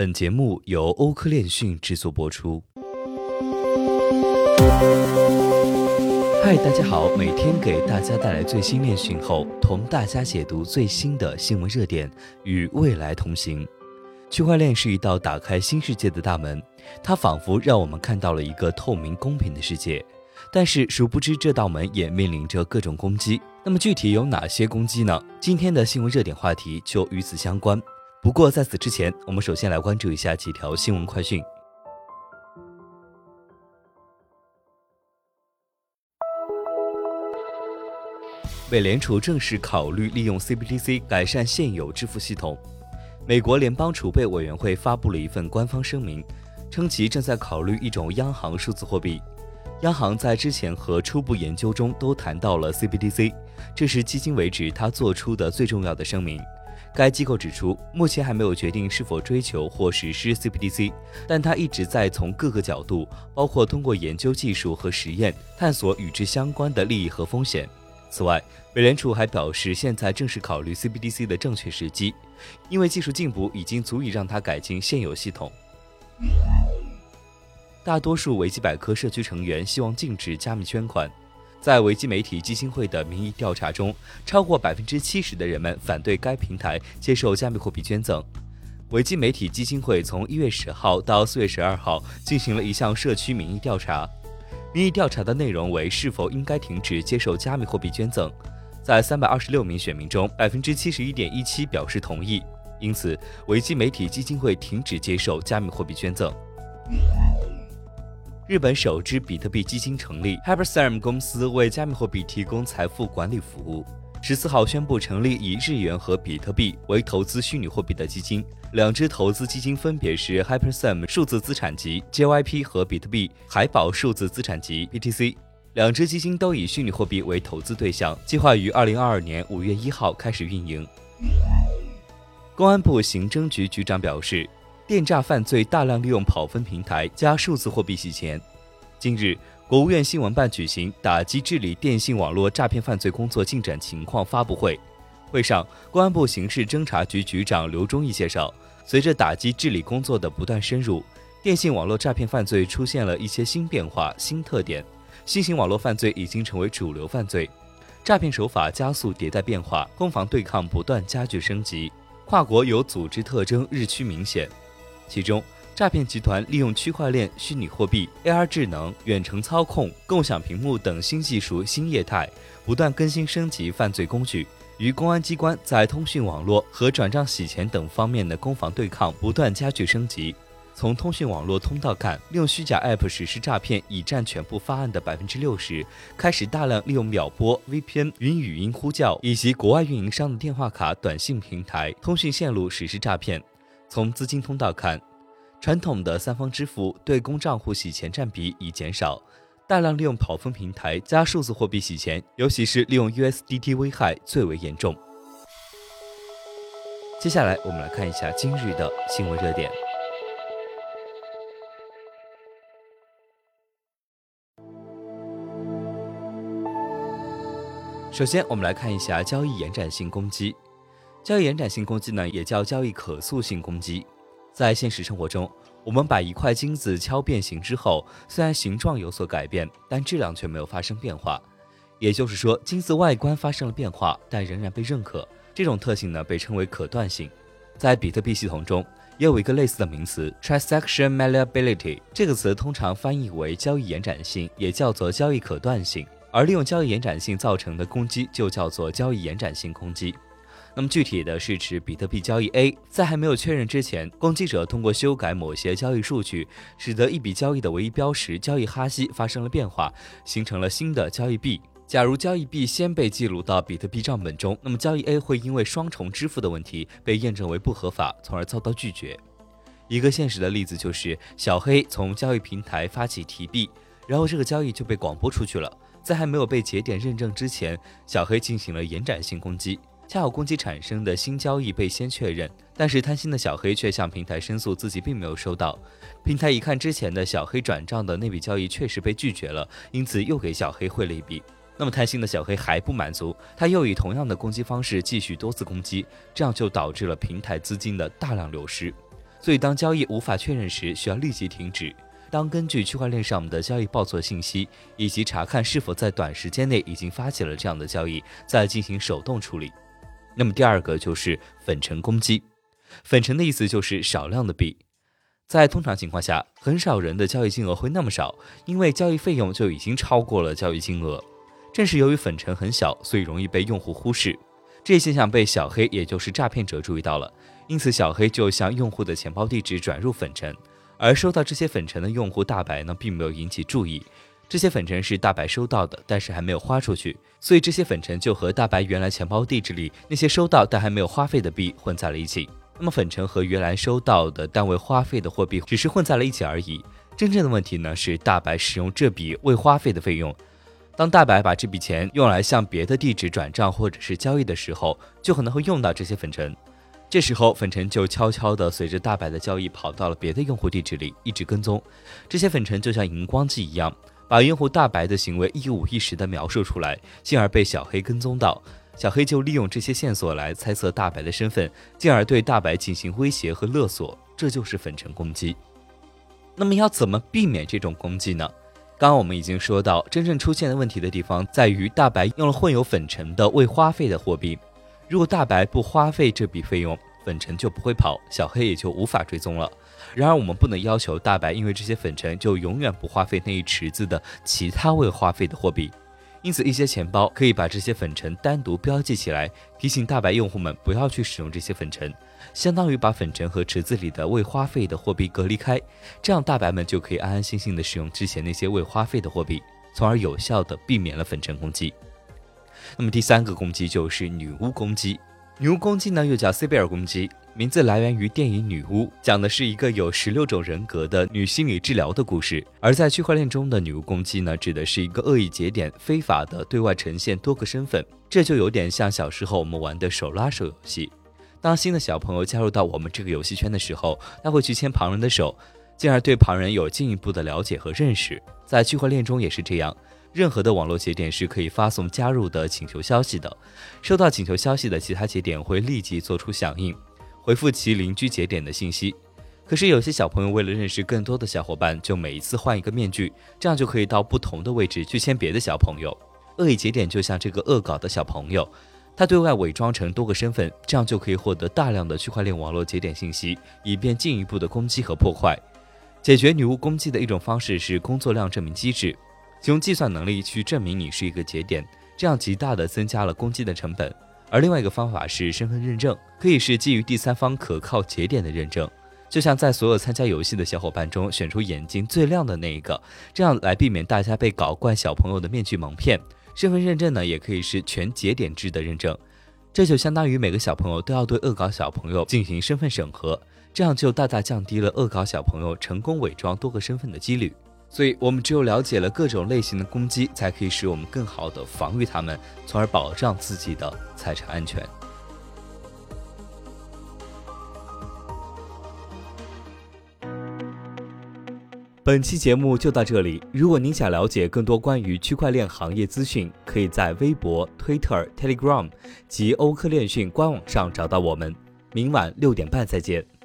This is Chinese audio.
本节目由欧科链讯制作播出。嗨，大家好，每天给大家带来最新链讯后，同大家解读最新的新闻热点，与未来同行。区块链是一道打开新世界的大门，它仿佛让我们看到了一个透明公平的世界。但是，殊不知这道门也面临着各种攻击。那么，具体有哪些攻击呢？今天的新闻热点话题就与此相关。不过在此之前，我们首先来关注一下几条新闻快讯。美联储正式考虑利用 CBDC 改善现有支付系统。美国联邦储备委员会发布了一份官方声明，称其正在考虑一种央行数字货币。央行在之前和初步研究中都谈到了 CBDC，这是迄今为止他做出的最重要的声明。该机构指出，目前还没有决定是否追求或实施 CBDC，但他一直在从各个角度，包括通过研究技术和实验，探索与之相关的利益和风险。此外，美联储还表示，现在正是考虑 CBDC 的正确时机，因为技术进步已经足以让它改进现有系统。大多数维基百科社区成员希望禁止加密捐款。在维基媒体基金会的民意调查中，超过百分之七十的人们反对该平台接受加密货币捐赠。维基媒体基金会从一月十号到四月十二号进行了一项社区民意调查，民意调查的内容为是否应该停止接受加密货币捐赠。在三百二十六名选民中，百分之七十一点一七表示同意，因此维基媒体基金会停止接受加密货币捐赠。日本首支比特币基金成立，HyperSum 公司为加密货币提供财富管理服务。十四号宣布成立以日元和比特币为投资虚拟货币的基金，两支投资基金分别是 HyperSum 数字资产级 JYP 和比特币海宝数字资产级 BTC。两支基金都以虚拟货币为投资对象，计划于二零二二年五月一号开始运营。公安部刑侦局局长表示。电诈犯罪大量利用跑分平台加数字货币洗钱。近日，国务院新闻办举行打击治理电信网络诈骗犯罪工作进展情况发布会。会上，公安部刑事侦查局局长刘忠义介绍，随着打击治理工作的不断深入，电信网络诈骗犯罪出现了一些新变化、新特点。新型网络犯罪已经成为主流犯罪，诈骗手法加速迭代变化，攻防对抗不断加剧升级，跨国有组织特征日趋明显。其中，诈骗集团利用区块链、虚拟货币、AR 智能、远程操控、共享屏幕等新技术、新业态，不断更新升级犯罪工具，与公安机关在通讯网络和转账洗钱等方面的攻防对抗不断加剧升级。从通讯网络通道看，利用虚假 App 实施诈骗已占全部发案的百分之六十，开始大量利用秒拨、VPN、云语音呼叫以及国外运营商的电话卡、短信平台、通讯线路实施诈骗。从资金通道看，传统的三方支付对公账户洗钱占比已减少，大量利用跑分平台加数字货币洗钱，尤其是利用 USDT 危害最为严重。接下来我们来看一下今日的新闻热点。首先，我们来看一下交易延展性攻击。交易延展性攻击呢，也叫交易可塑性攻击。在现实生活中，我们把一块金子敲变形之后，虽然形状有所改变，但质量却没有发生变化。也就是说，金子外观发生了变化，但仍然被认可。这种特性呢，被称为可断性。在比特币系统中，也有一个类似的名词 transaction malleability，这个词通常翻译为交易延展性，也叫做交易可断性。而利用交易延展性造成的攻击，就叫做交易延展性攻击。那么具体的是指比特币交易 A 在还没有确认之前，攻击者通过修改某些交易数据，使得一笔交易的唯一标识交易哈希发生了变化，形成了新的交易 B。假如交易 B 先被记录到比特币账本中，那么交易 A 会因为双重支付的问题被验证为不合法，从而遭到拒绝。一个现实的例子就是小黑从交易平台发起提币，然后这个交易就被广播出去了，在还没有被节点认证之前，小黑进行了延展性攻击。恰好攻击产生的新交易被先确认，但是贪心的小黑却向平台申诉自己并没有收到。平台一看之前的小黑转账的那笔交易确实被拒绝了，因此又给小黑汇了一笔。那么贪心的小黑还不满足，他又以同样的攻击方式继续多次攻击，这样就导致了平台资金的大量流失。所以当交易无法确认时，需要立即停止。当根据区块链上的交易报错信息，以及查看是否在短时间内已经发起了这样的交易，再进行手动处理。那么第二个就是粉尘攻击。粉尘的意思就是少量的币。在通常情况下，很少人的交易金额会那么少，因为交易费用就已经超过了交易金额。正是由于粉尘很小，所以容易被用户忽视。这一现象被小黑，也就是诈骗者注意到了，因此小黑就向用户的钱包地址转入粉尘。而收到这些粉尘的用户大白呢，并没有引起注意。这些粉尘是大白收到的，但是还没有花出去，所以这些粉尘就和大白原来钱包地址里那些收到但还没有花费的币混在了一起。那么粉尘和原来收到的但未花费的货币只是混在了一起而已。真正的问题呢是大白使用这笔未花费的费用。当大白把这笔钱用来向别的地址转账或者是交易的时候，就可能会用到这些粉尘。这时候，粉尘就悄悄地随着大白的交易跑到了别的用户地址里，一直跟踪。这些粉尘就像荧光剂一样，把用户大白的行为一五一十地描述出来，进而被小黑跟踪到。小黑就利用这些线索来猜测大白的身份，进而对大白进行威胁和勒索。这就是粉尘攻击。那么要怎么避免这种攻击呢？刚刚我们已经说到，真正出现的问题的地方在于大白用了混有粉尘的未花费的货币。如果大白不花费这笔费用，粉尘就不会跑，小黑也就无法追踪了。然而，我们不能要求大白因为这些粉尘就永远不花费那一池子的其他未花费的货币。因此，一些钱包可以把这些粉尘单独标记起来，提醒大白用户们不要去使用这些粉尘，相当于把粉尘和池子里的未花费的货币隔离开。这样，大白们就可以安安心心的使用之前那些未花费的货币，从而有效的避免了粉尘攻击。那么第三个攻击就是女巫攻击。女巫攻击呢，又叫 C 贝尔攻击，名字来源于电影《女巫》，讲的是一个有十六种人格的女心理治疗的故事。而在区块链中的女巫攻击呢，指的是一个恶意节点非法的对外呈现多个身份，这就有点像小时候我们玩的手拉手游戏。当新的小朋友加入到我们这个游戏圈的时候，他会去牵旁人的手，进而对旁人有进一步的了解和认识。在区块链中也是这样。任何的网络节点是可以发送加入的请求消息的，收到请求消息的其他节点会立即做出响应，回复其邻居节点的信息。可是有些小朋友为了认识更多的小伙伴，就每一次换一个面具，这样就可以到不同的位置去牵别的小朋友。恶意节点就像这个恶搞的小朋友，他对外伪装成多个身份，这样就可以获得大量的区块链网络节点信息，以便进一步的攻击和破坏。解决女巫攻击的一种方式是工作量证明机制。用计算能力去证明你是一个节点，这样极大的增加了攻击的成本。而另外一个方法是身份认证，可以是基于第三方可靠节点的认证，就像在所有参加游戏的小伙伴中选出眼睛最亮的那一个，这样来避免大家被搞怪小朋友的面具蒙骗。身份认证呢，也可以是全节点制的认证，这就相当于每个小朋友都要对恶搞小朋友进行身份审核，这样就大大降低了恶搞小朋友成功伪装多个身份的几率。所以，我们只有了解了各种类型的攻击，才可以使我们更好的防御他们，从而保障自己的财产安全。本期节目就到这里。如果您想了解更多关于区块链行业资讯，可以在微博、Twitter、Telegram 及欧科链讯官网上找到我们。明晚六点半再见。